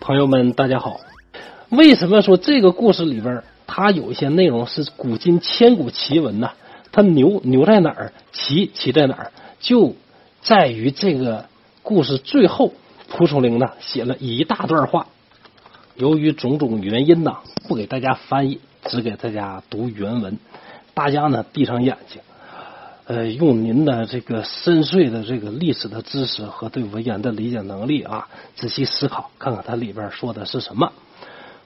朋友们，大家好。为什么说这个故事里边它有一些内容是古今千古奇闻呢？它牛牛在哪儿，奇奇在哪儿？就在于这个故事最后，蒲松龄呢写了一大段话。由于种种原因呢，不给大家翻译，只给大家读原文。大家呢闭上眼睛，呃，用您的这个深邃的这个历史的知识和对文言的理解能力啊，仔细思考，看看它里边说的是什么。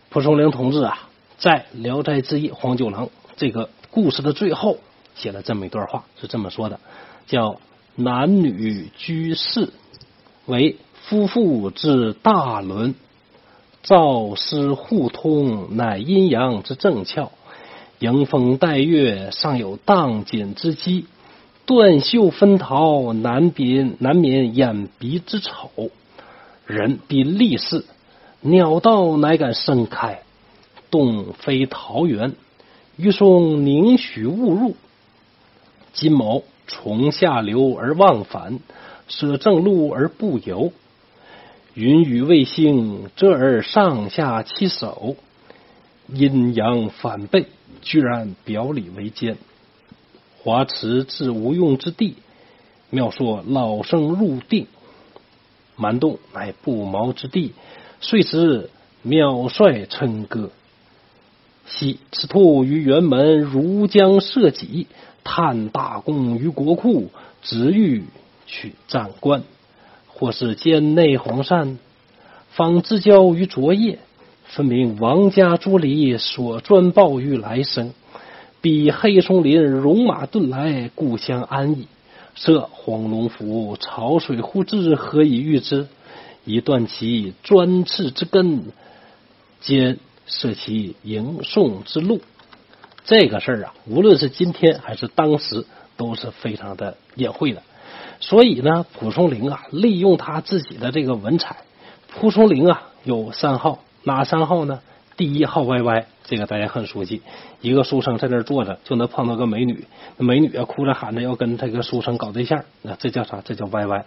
蒲松龄同志啊，在《聊斋志异·黄九郎》这个故事的最后写了这么一段话，是这么说的：叫男女居士为夫妇之大伦，造师互通，乃阴阳之正窍。迎风带月，尚有荡锦之机；断袖分桃，难免难免眼鼻之丑。人必立事，鸟道乃敢盛开。洞非桃源，玉松宁许误入。金毛从下流而忘返，舍正路而不游。云雨未兴，遮而上下其手。阴阳反背，居然表里为奸。华池至无用之地，妙说老生入定。蛮洞乃不毛之地，遂使妙帅称歌。昔此兔于辕门，如将射戟，探大功于国库，直欲取战官。或是兼内黄山，访知交于昨夜。分明王家朱里所专报于来生，比黑松林戎马顿来，故乡安矣。设黄龙府，潮水忽至，何以御之？以断其专刺之根，兼设其迎送之路。这个事儿啊，无论是今天还是当时，都是非常的隐晦的。所以呢，蒲松龄啊，利用他自己的这个文采，蒲松龄啊有三号。哪三号呢？第一号歪歪，这个大家很熟悉。一个书生在那坐着，就能碰到个美女，美女啊哭着喊着要跟这个书生搞对象，那这叫啥？这叫歪歪。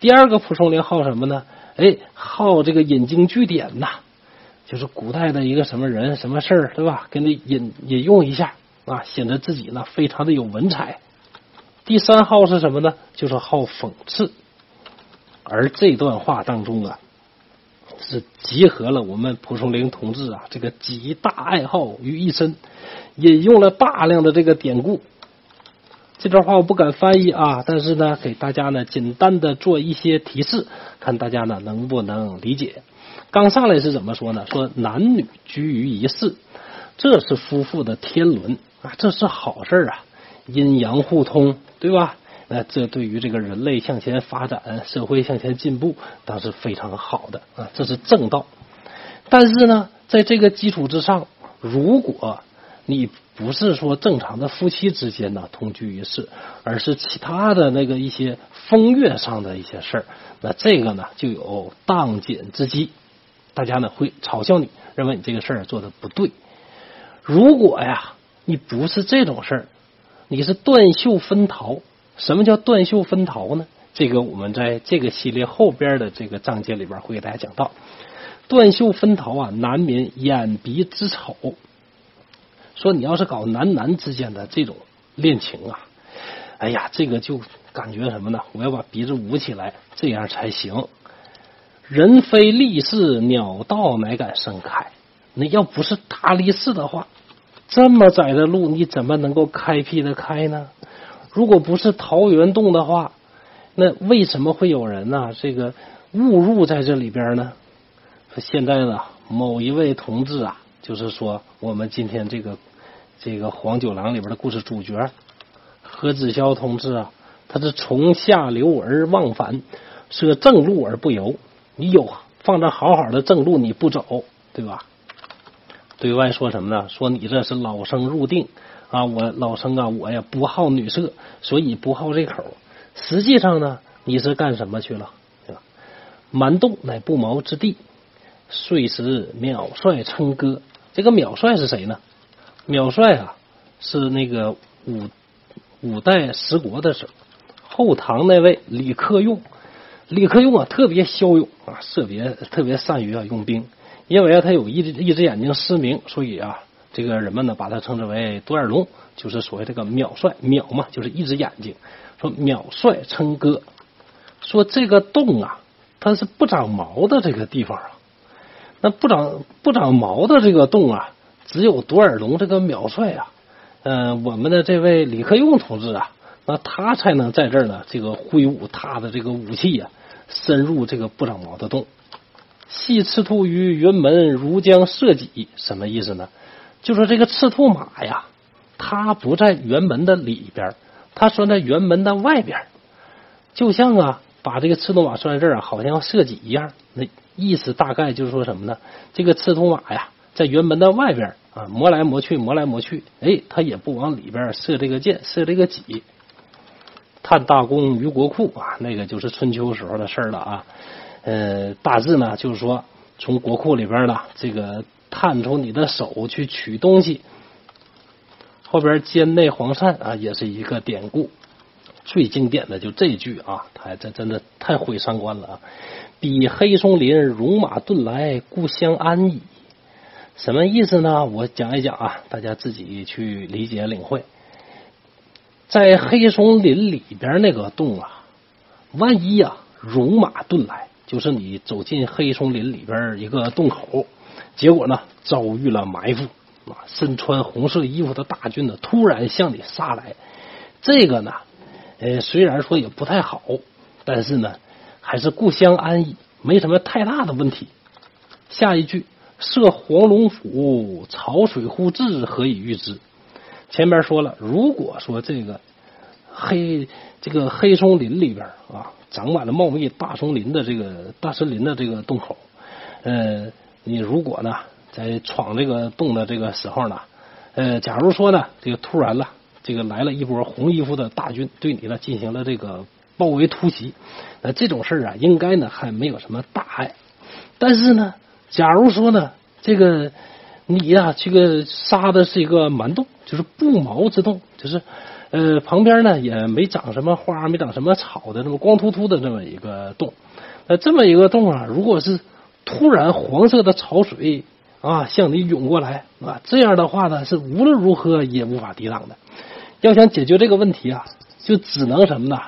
第二个蒲松龄号什么呢？哎，号这个引经据典呐，就是古代的一个什么人、什么事儿，对吧？给你引引用一下啊，显得自己呢非常的有文采。第三号是什么呢？就是好讽刺。而这段话当中啊。是集合了我们蒲松龄同志啊这个几大爱好于一身，引用了大量的这个典故。这段话我不敢翻译啊，但是呢，给大家呢简单的做一些提示，看大家呢能不能理解。刚上来是怎么说呢？说男女居于一室，这是夫妇的天伦啊，这是好事啊，阴阳互通，对吧？那这对于这个人类向前发展、社会向前进步，那是非常好的啊，这是正道。但是呢，在这个基础之上，如果你不是说正常的夫妻之间呢同居一室，而是其他的那个一些风月上的一些事儿，那这个呢就有荡锦之机，大家呢会嘲笑你，认为你这个事儿做的不对。如果呀，你不是这种事儿，你是断袖分桃。什么叫断袖分桃呢？这个我们在这个系列后边的这个章节里边会给大家讲到。断袖分桃啊，难免眼鼻之丑。说你要是搞男男之间的这种恋情啊，哎呀，这个就感觉什么呢？我要把鼻子捂起来，这样才行。人非立誓，鸟道乃敢盛开？那要不是大力士的话，这么窄的路，你怎么能够开辟的开呢？如果不是桃源洞的话，那为什么会有人呢？这个误入在这里边呢？现在呢，某一位同志啊，就是说我们今天这个这个黄九郎里边的故事主角何子潇同志啊，他是从下流而忘返，舍正路而不游。你有放着好好的正路你不走，对吧？对外说什么呢？说你这是老生入定。啊，我老生啊，我呀不好女色，所以不好这口。实际上呢，你是干什么去了？对吧？蛮洞乃不毛之地，遂时秒帅称歌。这个秒帅是谁呢？秒帅啊，是那个五五代十国的时候，后唐那位李克用。李克用啊特别骁勇啊，特别特别善于啊用兵，因为啊他有一只一只眼睛失明，所以啊这个人们呢把它称之为独眼龙，就是所谓这个秒帅秒嘛，就是一只眼睛。说秒帅称哥，说这个洞啊，它是不长毛的这个地方啊，那不长不长毛的这个洞啊，只有独眼龙这个秒帅啊，呃，我们的这位李克用同志啊。那他才能在这儿呢，这个挥舞他的这个武器呀，深入这个不长毛的洞。细赤兔于云门，如将射戟，什么意思呢？就说这个赤兔马呀，它不在辕门的里边，它拴在辕门的外边，就像啊，把这个赤兔马拴在这儿啊，好像要射戟一样。那意思大概就是说什么呢？这个赤兔马呀，在辕门的外边啊，磨来磨去，磨来磨去，哎，它也不往里边射这个箭，射这个戟。探大功于国库啊，那个就是春秋时候的事了啊。呃，大致呢就是说，从国库里边呢，这个探出你的手去取东西。后边兼内黄鳝啊，也是一个典故。最经典的就这句啊，他这真的太毁三观了啊！比黑松林，戎马顿来，故乡安矣。什么意思呢？我讲一讲啊，大家自己去理解领会。在黑松林里边那个洞啊，万一呀，戎马遁来，就是你走进黑松林里边一个洞口，结果呢，遭遇了埋伏啊，身穿红色衣服的大军呢，突然向你杀来，这个呢，呃，虽然说也不太好，但是呢，还是故乡安逸，没什么太大的问题。下一句，设黄龙府，潮水忽至，何以御之？前边说了，如果说这个黑这个黑松林里边啊，长满了茂密大松林的这个大森林的这个洞口，呃，你如果呢在闯这个洞的这个时候呢，呃，假如说呢这个突然了，这个来了一波红衣服的大军对你呢进行了这个包围突袭，那这种事啊，应该呢还没有什么大碍。但是呢，假如说呢这个。你呀，这个杀的是一个蛮洞，就是不毛之洞，就是呃旁边呢也没长什么花，没长什么草的，那么光秃秃的这么一个洞。那这么一个洞啊，如果是突然黄色的潮水啊向你涌过来啊，这样的话呢是无论如何也无法抵挡的。要想解决这个问题啊，就只能什么呢？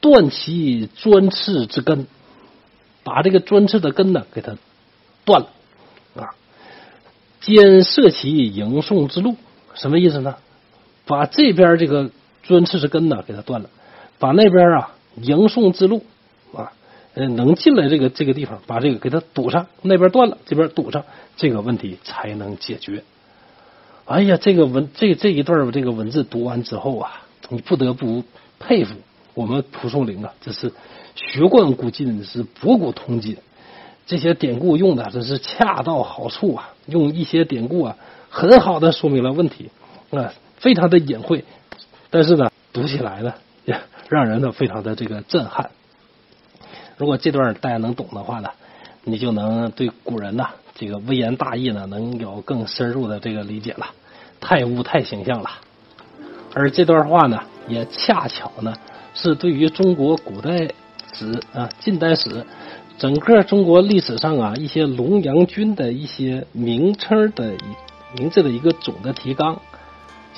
断其专刺之根，把这个专刺的根呢给它断了啊。兼设其迎送之路，什么意思呢？把这边这个专刺之根呢给它断了，把那边啊迎送之路啊，能进来这个这个地方，把这个给它堵上，那边断了，这边堵上，这个问题才能解决。哎呀，这个文这这一段这个文字读完之后啊，你不得不佩服我们蒲松龄啊，这是学贯古今，是博古通今。这些典故用的真是恰到好处啊！用一些典故啊，很好的说明了问题啊，非常的隐晦，但是呢，读起来呢，也让人呢非常的这个震撼。如果这段大家能懂的话呢，你就能对古人呐这个微言大义呢，能有更深入的这个理解了。太污太形象了，而这段话呢，也恰巧呢，是对于中国古代史啊近代史。整个中国历史上啊，一些龙阳军的一些名称的名字的一个总的提纲，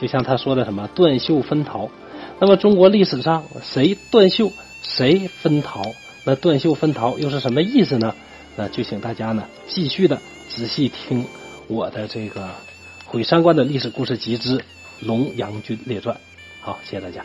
就像他说的什么断袖分桃。那么中国历史上谁断袖，谁分桃？那断袖分桃又是什么意思呢？那就请大家呢继续的仔细听我的这个毁三观的历史故事集之《龙阳君列传》。好，谢谢大家。